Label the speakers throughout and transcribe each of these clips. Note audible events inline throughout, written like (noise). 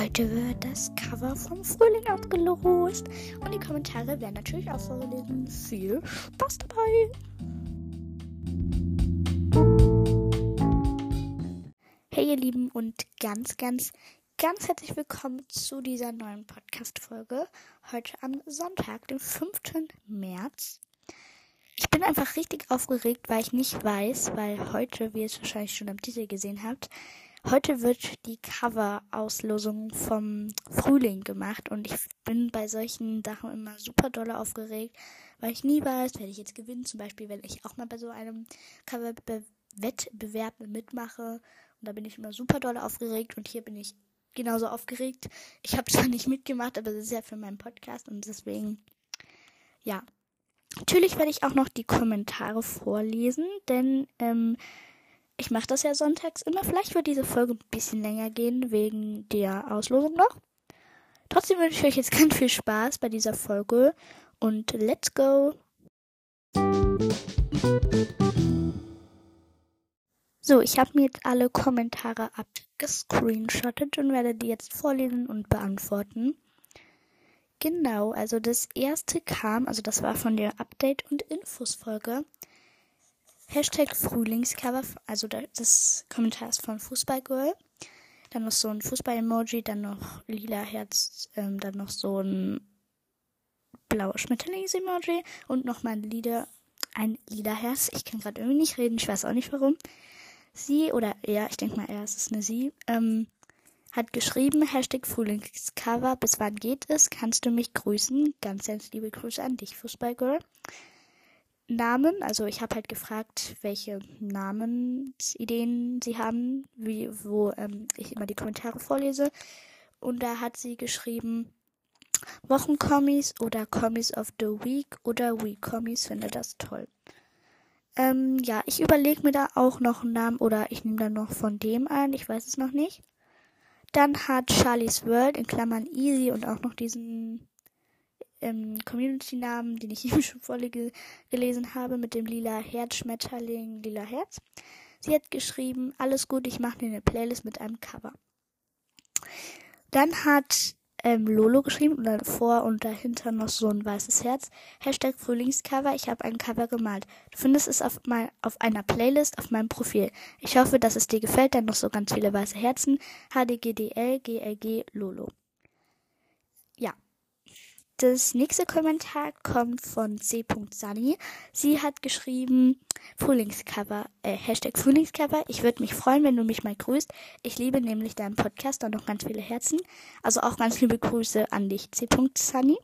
Speaker 1: Heute wird das Cover vom Frühling ausgelost und die Kommentare werden natürlich auch vorgelesen. Viel Spaß dabei! Hey ihr Lieben und ganz, ganz, ganz herzlich willkommen zu dieser neuen Podcast-Folge. Heute am Sonntag, dem 5. März. Ich bin einfach richtig aufgeregt, weil ich nicht weiß, weil heute, wie ihr es wahrscheinlich schon am Titel gesehen habt, Heute wird die Cover-Auslosung vom Frühling gemacht und ich bin bei solchen Sachen immer super doll aufgeregt, weil ich nie weiß, werde ich jetzt gewinnen. Zum Beispiel, wenn ich auch mal bei so einem Cover-Wettbewerb mitmache und da bin ich immer super doll aufgeregt und hier bin ich genauso aufgeregt. Ich habe (laughs) zwar nicht mitgemacht, aber das ist ja für meinen Podcast und deswegen, ja. Natürlich werde ich auch noch die Kommentare vorlesen, denn ähm, ich mache das ja sonntags immer. Vielleicht wird diese Folge ein bisschen länger gehen, wegen der Auslosung noch. Trotzdem wünsche ich euch jetzt (laughs) ganz viel Spaß bei dieser Folge und let's go! So, ich habe mir jetzt alle Kommentare abgescreenshottet und werde die jetzt vorlesen und beantworten. Genau, also das erste kam, also das war von der Update- und Infos-Folge. Hashtag Frühlingscover, also das Kommentar ist von Fußballgirl. Dann noch so ein Fußball-Emoji, dann noch lila Herz, ähm, dann noch so ein blauer Schmetterlings-Emoji und nochmal ein lila, ein lila Herz. Ich kann gerade irgendwie nicht reden, ich weiß auch nicht warum. Sie, oder ja, ich denke mal, er es ist eine Sie, ähm, hat geschrieben, Hashtag Frühlingscover, bis wann geht es? Kannst du mich grüßen? Ganz, ganz liebe Grüße an dich, Fußballgirl. Namen. Also ich habe halt gefragt, welche Namensideen sie haben, wie, wo ähm, ich immer die Kommentare vorlese. Und da hat sie geschrieben, Wochenkommis oder Kommis of the Week oder Week-Kommis finde das toll. Ähm, ja, ich überlege mir da auch noch einen Namen oder ich nehme dann noch von dem ein, ich weiß es noch nicht. Dann hat Charlie's World in Klammern Easy und auch noch diesen ähm, Community-Namen, den ich (laughs) eben schon vorgelesen gelesen habe, mit dem lila Herzschmetterling, lila Herz. Sie hat geschrieben, alles gut, ich mache dir eine Playlist mit einem Cover. Dann hat ähm, Lolo geschrieben und dann vor und dahinter noch so ein weißes Herz. Hashtag Frühlingscover, ich habe ein Cover gemalt. Du findest es auf, mein, auf einer Playlist auf meinem Profil. Ich hoffe, dass es dir gefällt, dann noch so ganz viele weiße Herzen. HDGDL, GLG, Lolo. Das nächste Kommentar kommt von c.sunny. Sie hat geschrieben, Frühlingscover, äh, Hashtag Frühlingscover. Ich würde mich freuen, wenn du mich mal grüßt. Ich liebe nämlich deinen Podcast und noch ganz viele Herzen. Also auch ganz liebe Grüße an dich, c.sunny.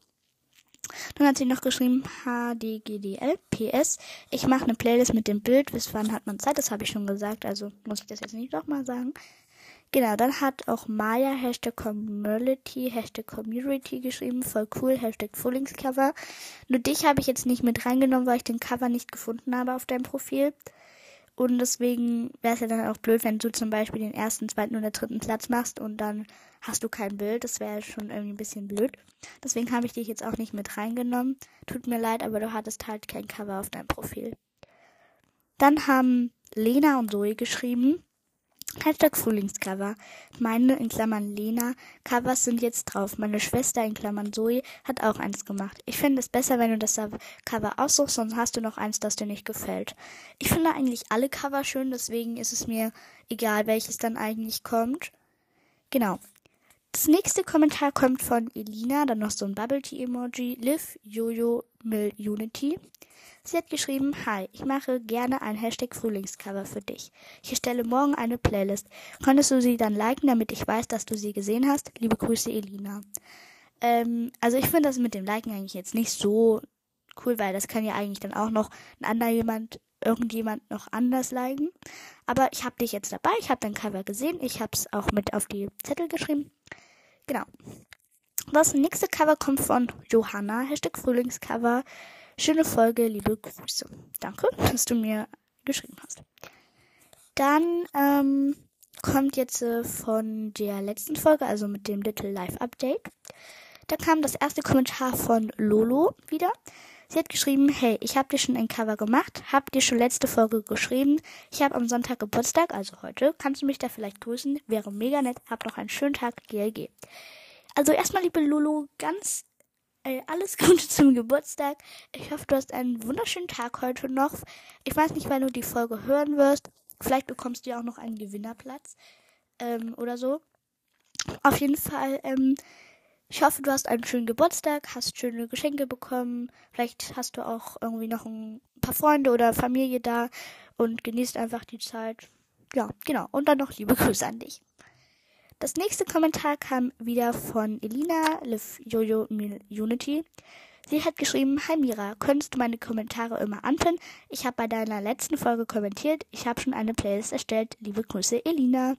Speaker 1: Dann hat sie noch geschrieben, HDGDL, PS. Ich mache eine Playlist mit dem Bild. Bis wann hat man Zeit? Das habe ich schon gesagt, also muss ich das jetzt nicht nochmal sagen. Genau, dann hat auch Maya Hashtag Community, Hashtag Community geschrieben. Voll cool, Hashtag Frühlingscover. Nur dich habe ich jetzt nicht mit reingenommen, weil ich den Cover nicht gefunden habe auf deinem Profil. Und deswegen wäre es ja dann auch blöd, wenn du zum Beispiel den ersten, zweiten oder dritten Platz machst und dann hast du kein Bild. Das wäre schon irgendwie ein bisschen blöd. Deswegen habe ich dich jetzt auch nicht mit reingenommen. Tut mir leid, aber du hattest halt kein Cover auf deinem Profil. Dann haben Lena und Zoe geschrieben. Hashtag Frühlingscover. Meine in Klammern Lena Covers sind jetzt drauf. Meine Schwester in Klammern Zoe hat auch eins gemacht. Ich finde es besser, wenn du das Cover aussuchst, sonst hast du noch eins, das dir nicht gefällt. Ich finde eigentlich alle Cover schön, deswegen ist es mir egal, welches dann eigentlich kommt. Genau. Das nächste Kommentar kommt von Elina, dann noch so ein Bubble Tea Emoji, Live Jojo Mill Unity. Sie hat geschrieben, Hi, ich mache gerne ein Hashtag Frühlingscover für dich. Ich erstelle morgen eine Playlist. Könntest du sie dann liken, damit ich weiß, dass du sie gesehen hast? Liebe Grüße, Elina. Ähm, also ich finde das mit dem Liken eigentlich jetzt nicht so cool, weil das kann ja eigentlich dann auch noch ein anderer jemand, irgendjemand noch anders liken. Aber ich habe dich jetzt dabei, ich habe dein Cover gesehen, ich habe es auch mit auf die Zettel geschrieben. Genau. Das nächste Cover kommt von Johanna, Hashtag Frühlingscover. Schöne Folge, liebe Grüße. Danke, dass du mir geschrieben hast. Dann ähm, kommt jetzt äh, von der letzten Folge, also mit dem Little Live Update. Da kam das erste Kommentar von Lolo wieder. Sie hat geschrieben, hey, ich habe dir schon ein Cover gemacht, hab dir schon letzte Folge geschrieben. Ich habe am Sonntag Geburtstag, also heute. Kannst du mich da vielleicht grüßen? Wäre mega nett. Hab noch einen schönen Tag, GLG. Also erstmal, liebe Lulu, ganz äh, alles (laughs) Gute zum Geburtstag. Ich hoffe, du hast einen wunderschönen Tag heute noch. Ich weiß nicht, wann du die Folge hören wirst. Vielleicht bekommst du ja auch noch einen Gewinnerplatz ähm, oder so. Auf jeden Fall, ähm, ich hoffe, du hast einen schönen Geburtstag, hast schöne Geschenke bekommen. Vielleicht hast du auch irgendwie noch ein paar Freunde oder Familie da und genießt einfach die Zeit. Ja, genau. Und dann noch liebe Grüße an dich. Das nächste Kommentar kam wieder von Elina Liv Jojo Unity. Sie hat geschrieben, Hi Mira, könntest du meine Kommentare immer anpinnen? Ich habe bei deiner letzten Folge kommentiert. Ich habe schon eine Playlist erstellt. Liebe Grüße, Elina.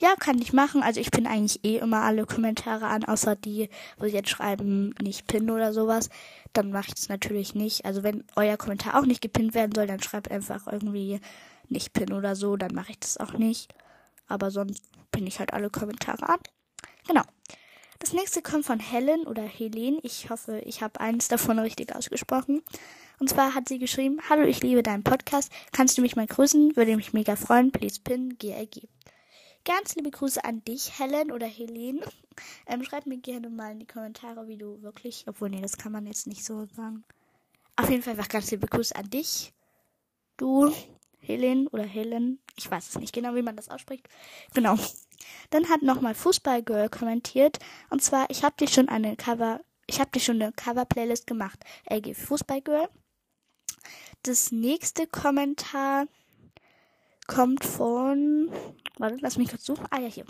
Speaker 1: Ja, kann ich machen. Also ich pinne eigentlich eh immer alle Kommentare an, außer die, wo sie jetzt schreiben, nicht pinnen oder sowas. Dann mache ich es natürlich nicht. Also wenn euer Kommentar auch nicht gepinnt werden soll, dann schreibt einfach irgendwie nicht pinnen oder so. Dann mache ich das auch nicht. Aber sonst pinne ich halt alle Kommentare an. Genau. Das nächste kommt von Helen oder Helen. Ich hoffe, ich habe eins davon richtig ausgesprochen. Und zwar hat sie geschrieben, Hallo, ich liebe deinen Podcast. Kannst du mich mal grüßen? Würde mich mega freuen. Please pin GLG. Ganz liebe Grüße an dich, Helen oder Helene. (laughs) Ähm, schreib mir gerne mal in die Kommentare, wie du wirklich, obwohl, nee, das kann man jetzt nicht so sagen. Auf jeden Fall einfach ganz liebe Grüße an dich. Du, Helen oder Helen. Ich weiß es nicht genau, wie man das ausspricht. Genau. Dann hat nochmal Fußballgirl kommentiert. Und zwar, ich habe dir schon eine Cover, ich habe dir schon eine Cover-Playlist gemacht. LG Fußballgirl. Das nächste Kommentar kommt von, warte, lass mich kurz suchen. Ah ja, hier.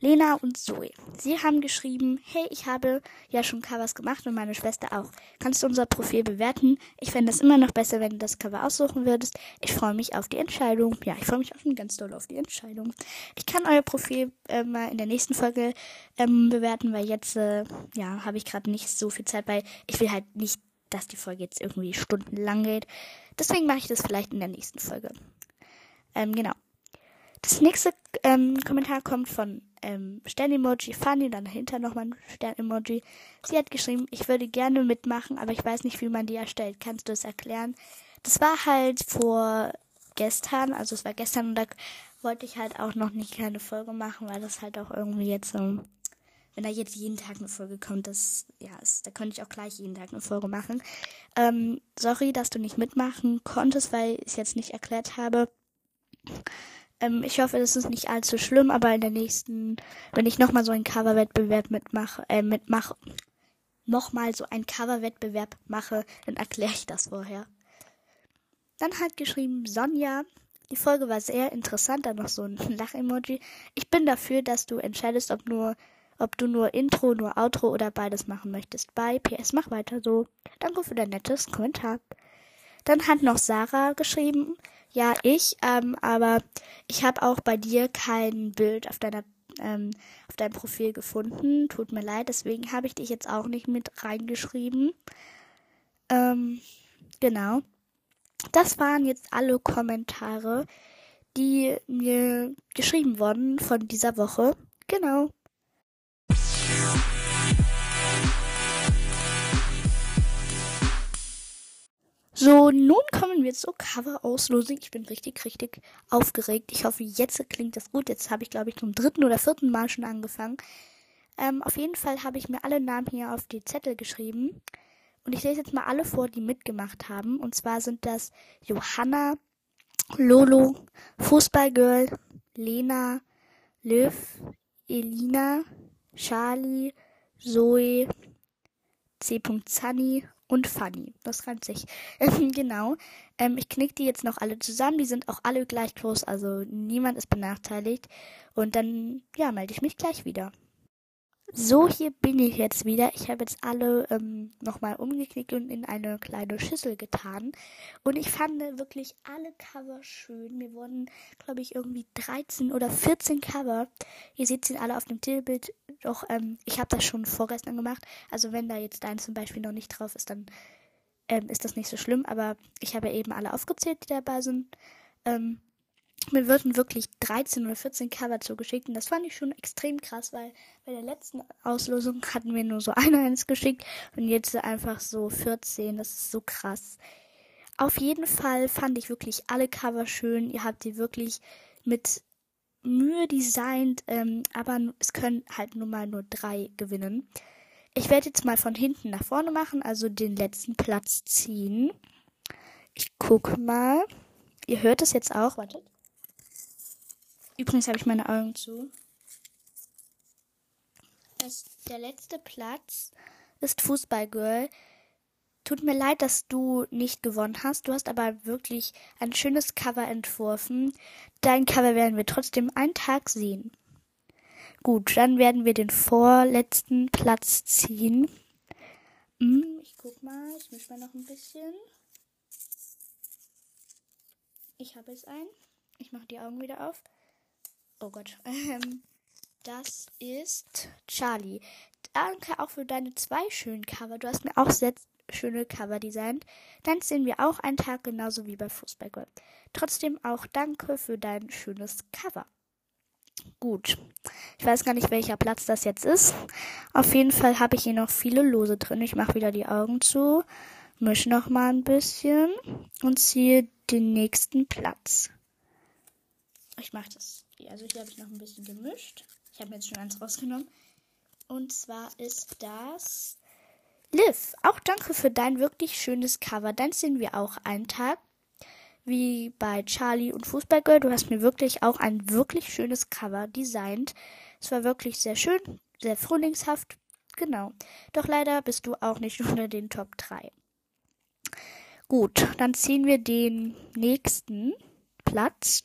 Speaker 1: Lena und Zoe. Sie haben geschrieben, hey, ich habe ja schon Covers gemacht und meine Schwester auch. Kannst du unser Profil bewerten? Ich fände es immer noch besser, wenn du das Cover aussuchen würdest. Ich freue mich auf die Entscheidung. Ja, ich freue mich auch schon ganz doll auf die Entscheidung. Ich kann euer Profil äh, mal in der nächsten Folge ähm, bewerten, weil jetzt, äh, ja, habe ich gerade nicht so viel Zeit, weil ich will halt nicht, dass die Folge jetzt irgendwie stundenlang geht. Deswegen mache ich das vielleicht in der nächsten Folge. Ähm, genau. Das nächste ähm, Kommentar kommt von ähm, Stern-Emoji Funny, dann dahinter nochmal ein Stern-Emoji. Sie hat geschrieben, ich würde gerne mitmachen, aber ich weiß nicht, wie man die erstellt. Kannst du es erklären? Das war halt vor gestern, also es war gestern und da wollte ich halt auch noch nicht keine Folge machen, weil das halt auch irgendwie jetzt so, wenn da jetzt jeden Tag eine Folge kommt, das, ja, ist, da könnte ich auch gleich jeden Tag eine Folge machen. Ähm, sorry, dass du nicht mitmachen konntest, weil ich es jetzt nicht erklärt habe. Ähm, ich hoffe, das ist nicht allzu schlimm, aber in der nächsten, wenn ich nochmal so einen Coverwettbewerb mitmache, äh, mitmache, nochmal so einen Coverwettbewerb mache, dann erkläre ich das vorher. Dann hat geschrieben Sonja, die Folge war sehr interessant, dann noch so ein (laughs) Lach-Emoji. Ich bin dafür, dass du entscheidest, ob nur, ob du nur Intro, nur Outro oder beides machen möchtest. Bei PS, mach weiter so. Danke für dein nettes Kommentar. Dann hat noch Sarah geschrieben, ja, ich, ähm, aber ich habe auch bei dir kein Bild auf deiner ähm, auf deinem Profil gefunden. Tut mir leid, deswegen habe ich dich jetzt auch nicht mit reingeschrieben. Ähm, genau. Das waren jetzt alle Kommentare, die mir geschrieben wurden von dieser Woche. Genau. So, nun kommen wir zur Cover-Auslosung. Ich bin richtig, richtig aufgeregt. Ich hoffe, jetzt klingt das gut. Jetzt habe ich, glaube ich, zum dritten oder vierten Mal schon angefangen. Ähm, auf jeden Fall habe ich mir alle Namen hier auf die Zettel geschrieben. Und ich lese jetzt mal alle vor, die mitgemacht haben. Und zwar sind das Johanna, Lolo, Fußballgirl, Lena, Löw, Elina, Charlie, Zoe, C. Zani und Funny. Das reimt sich. (laughs) genau. Ähm, ich knick die jetzt noch alle zusammen. Die sind auch alle gleich groß, also niemand ist benachteiligt. Und dann, ja, melde ich mich gleich wieder. So, hier bin ich jetzt wieder. Ich habe jetzt alle ähm, nochmal umgeknickt und in eine kleine Schüssel getan. Und ich fand wirklich alle Cover schön. Mir wurden, glaube ich, irgendwie 13 oder 14 Cover. Ihr seht sie alle auf dem Titelbild. Doch, ähm, ich habe das schon vorgestern gemacht. Also wenn da jetzt dein zum Beispiel noch nicht drauf ist, dann ähm, ist das nicht so schlimm. Aber ich habe eben alle aufgezählt, die dabei sind. Ähm, mir wurden wirklich 13 oder 14 Cover zugeschickt und das fand ich schon extrem krass, weil bei der letzten Auslosung hatten wir nur so (laughs) eine eins geschickt und jetzt einfach so 14. Das ist so krass. Auf jeden Fall fand ich wirklich alle Cover schön. Ihr habt die wirklich mit Mühe designt, ähm, aber es können halt nun mal nur drei gewinnen. Ich werde jetzt mal von hinten nach vorne machen, also den letzten Platz ziehen. Ich gucke mal. Ihr hört es jetzt auch. Wartet. Übrigens habe ich meine Augen zu. Das, der letzte Platz ist Fußballgirl. Tut mir leid, dass du nicht gewonnen hast. Du hast aber wirklich ein schönes Cover entworfen. Dein Cover werden wir trotzdem einen Tag sehen. Gut, dann werden wir den vorletzten Platz ziehen. Hm, ich guck mal, ich mische mal noch ein bisschen. Ich habe es ein. Ich mache die Augen wieder auf. Oh Gott. (laughs) Ähm, das ist Charlie. Danke auch für deine zwei schönen Cover. Du hast mir auch sehr schöne Cover designt. Dann sehen wir auch einen Tag genauso wie bei Fußballgirl. Trotzdem auch danke für dein schönes Cover. Gut. Ich weiß gar nicht, welcher Platz das jetzt ist. Auf jeden Fall habe ich hier noch viele Lose drin. Ich mache wieder die Augen zu, mische noch mal ein bisschen und ziehe den nächsten Platz. Ich mache das. Also hier habe ich noch ein bisschen gemischt. Ich habe jetzt schon eins rausgenommen. Und zwar ist das Liv. Auch danke für dein wirklich schönes Cover. Dann sehen wir auch einen Tag wie bei Charlie und Fußballgirl. Du hast mir wirklich auch ein wirklich schönes Cover designt. Es war wirklich sehr schön, sehr frühlingshaft. Genau. Doch leider bist du auch nicht (laughs) unter den Top 3. Gut, dann ziehen wir den nächsten Platz.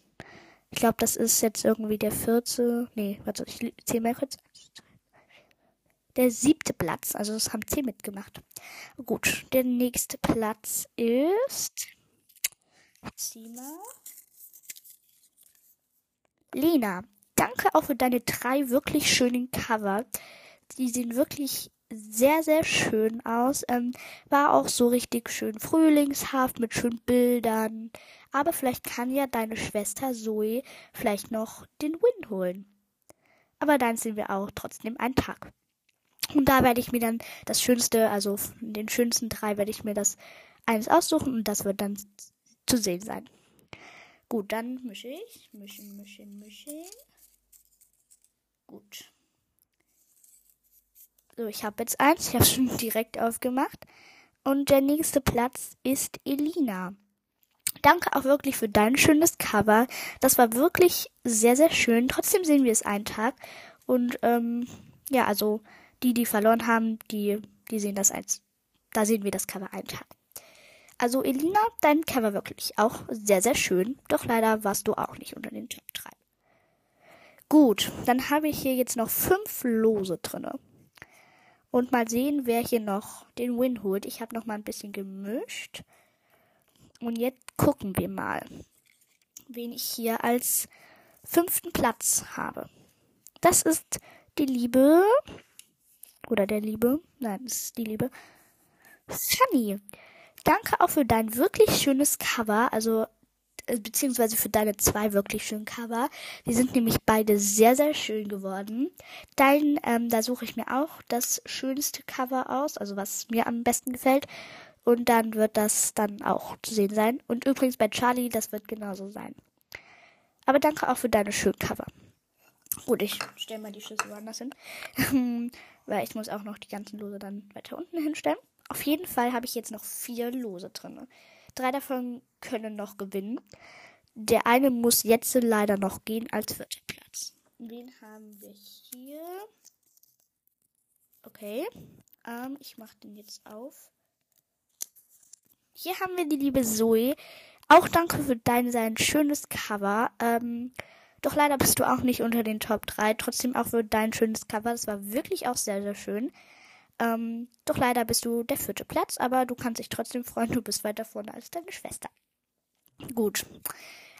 Speaker 1: Ich glaube, das ist jetzt irgendwie der vierte. Nee, warte, ich zähle mal kurz. Der siebte Platz. Also das haben zehn mitgemacht. Gut, der nächste Platz ist Zima. Lena, danke auch für deine drei wirklich schönen Cover. Die sehen wirklich sehr, sehr schön aus. Ähm, war auch so richtig schön frühlingshaft mit schönen Bildern. Aber vielleicht kann ja deine Schwester Zoe vielleicht noch den Win holen. Aber dann sind wir auch trotzdem einen Tag. Und da werde ich mir dann das Schönste, also den schönsten drei werde ich mir das eins aussuchen und das wird dann zu sehen sein. Gut, dann mische ich. Mischen, mischen, mischen. Gut. So, ich habe jetzt eins. Ich habe schon (laughs) direkt aufgemacht. Und der nächste Platz ist Elina. Danke auch wirklich für dein schönes Cover. Das war wirklich sehr, sehr schön. Trotzdem sehen wir es einen Tag. Und ähm, ja, also die, die verloren haben, die, die sehen das als. Da sehen wir das Cover einen Tag. Also Elina, dein Cover wirklich auch sehr, sehr schön. Doch leider warst du auch nicht unter den Top 3. Gut, dann habe ich hier jetzt noch fünf Lose drinne. Und mal sehen, wer hier noch den Win holt. Ich habe noch mal ein bisschen gemischt. Und jetzt gucken wir mal, wen ich hier als fünften Platz habe. Das ist die Liebe. Oder der Liebe. Nein, das ist die Liebe. Sunny. Danke auch für dein wirklich schönes Cover, also äh, beziehungsweise für deine zwei wirklich schönen Cover. Die sind nämlich beide sehr, sehr schön geworden. Dein, ähm, da suche ich mir auch das schönste Cover aus, also was mir am besten gefällt. Und dann wird das dann auch zu sehen sein. Und übrigens bei Charlie, das wird genauso sein. Aber danke auch für deine schönen Cover. Gut, ich stelle mal die Schlüssel woanders hin. (laughs) Weil ich muss auch noch die ganzen Lose dann weiter unten hinstellen. Auf jeden Fall habe ich jetzt noch vier Lose drin. Drei davon können noch gewinnen. Der eine muss jetzt leider noch gehen als vierter Platz. Wen haben wir hier? Okay. Ähm, ich mache den jetzt auf. Hier haben wir die liebe Zoe. Auch danke für dein sein schönes Cover. Ähm, doch leider bist du auch nicht unter den Top 3. Trotzdem auch für dein schönes Cover. Das war wirklich auch sehr, sehr schön. Ähm, doch leider bist du der vierte Platz, aber du kannst dich trotzdem freuen, du bist weiter vorne als deine Schwester. Gut.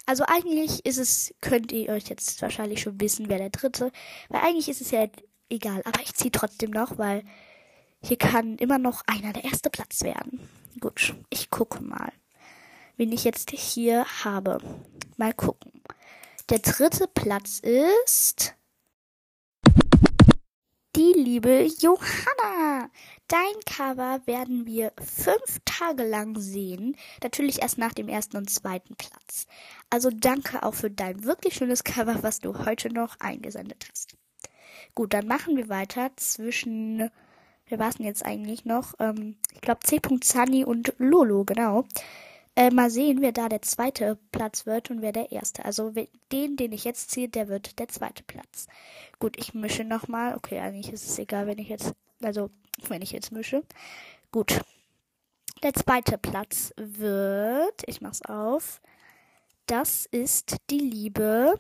Speaker 1: Also eigentlich ist es, könnt ihr euch jetzt wahrscheinlich schon wissen, wer der dritte, weil eigentlich ist es ja egal, aber ich ziehe trotzdem noch, weil hier kann immer noch einer der erste Platz werden. Gut, ich gucke mal, wen ich jetzt hier habe. Mal gucken. Der dritte Platz ist die liebe Johanna. Dein Cover werden wir fünf Tage lang sehen. Natürlich erst nach dem ersten und zweiten Platz. Also danke auch für dein wirklich schönes Cover, was du heute noch eingesendet hast. Gut, dann machen wir weiter zwischen, wer war es denn jetzt eigentlich noch? Ähm, ich glaube C. Und Lolo, genau. Äh, mal sehen, wer da der zweite Platz wird und wer der erste. Also den, den ich jetzt ziehe, der wird der zweite Platz. Gut, ich mische nochmal. Okay, eigentlich ist es egal, wenn ich jetzt, also wenn ich jetzt mische. Gut. Der zweite Platz wird, ich mach's auf, das ist die liebe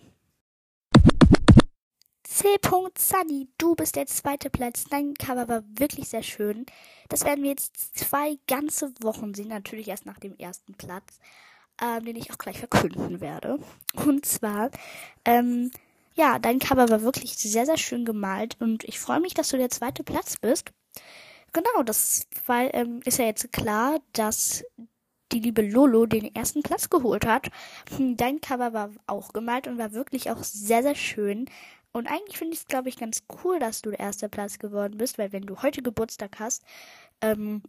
Speaker 1: C. Sunny, du bist der zweite Platz. Dein Cover war wirklich sehr schön. Das werden wir jetzt zwei ganze Wochen sehen. Natürlich erst nach dem ersten Platz, ähm, den ich auch gleich verkünden werde. Und zwar, ähm, ja, dein Cover war wirklich sehr, sehr schön gemalt. Und ich freue mich, dass du der zweite Platz bist. Genau, das weil, ähm, ist ja jetzt klar, dass die liebe Lolo den ersten Platz geholt hat. Hm, dein Cover war auch gemalt und war wirklich auch sehr, sehr schön. Und eigentlich finde ich es, glaube ich, ganz cool, dass du der erste Platz geworden bist, weil wenn du heute Geburtstag hast ähm,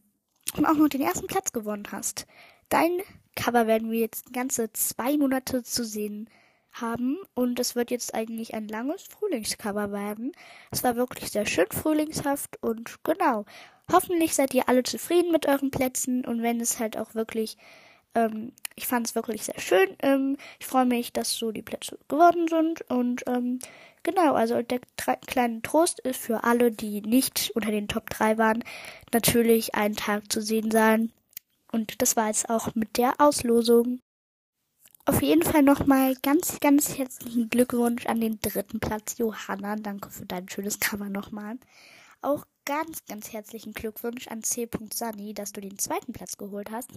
Speaker 1: und auch noch den ersten Platz gewonnen hast, dein Cover werden wir jetzt ganze zwei Monate zu sehen haben und es wird jetzt eigentlich ein langes Frühlingscover werden. Es war wirklich sehr schön frühlingshaft und genau. Hoffentlich seid ihr alle zufrieden mit euren Plätzen und wenn es halt auch wirklich ähm, ich fand es wirklich sehr schön. Ähm, ich freue mich, dass so die Plätze geworden sind. Und ähm, genau, also der kleine Trost ist für alle, die nicht unter den Top 3 waren, natürlich einen Tag zu sehen sein. Und das war jetzt auch mit der Auslosung. Auf jeden Fall nochmal ganz, ganz herzlichen Glückwunsch an den dritten Platz, Johanna. Danke für dein schönes Cover nochmal. Auch ganz, ganz herzlichen Glückwunsch an C. Sunny, dass du den zweiten Platz geholt hast.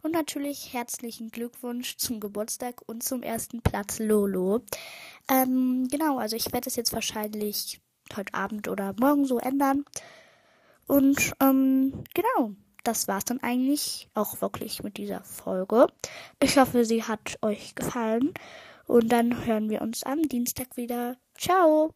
Speaker 1: Und natürlich herzlichen Glückwunsch zum Geburtstag und zum ersten Platz Lolo. Ähm, genau, also ich werde es jetzt wahrscheinlich heute Abend oder morgen so ändern. Und ähm, genau, das war's dann eigentlich auch wirklich mit dieser Folge. Ich hoffe, sie hat euch gefallen. Und dann hören wir uns am Dienstag wieder. Ciao!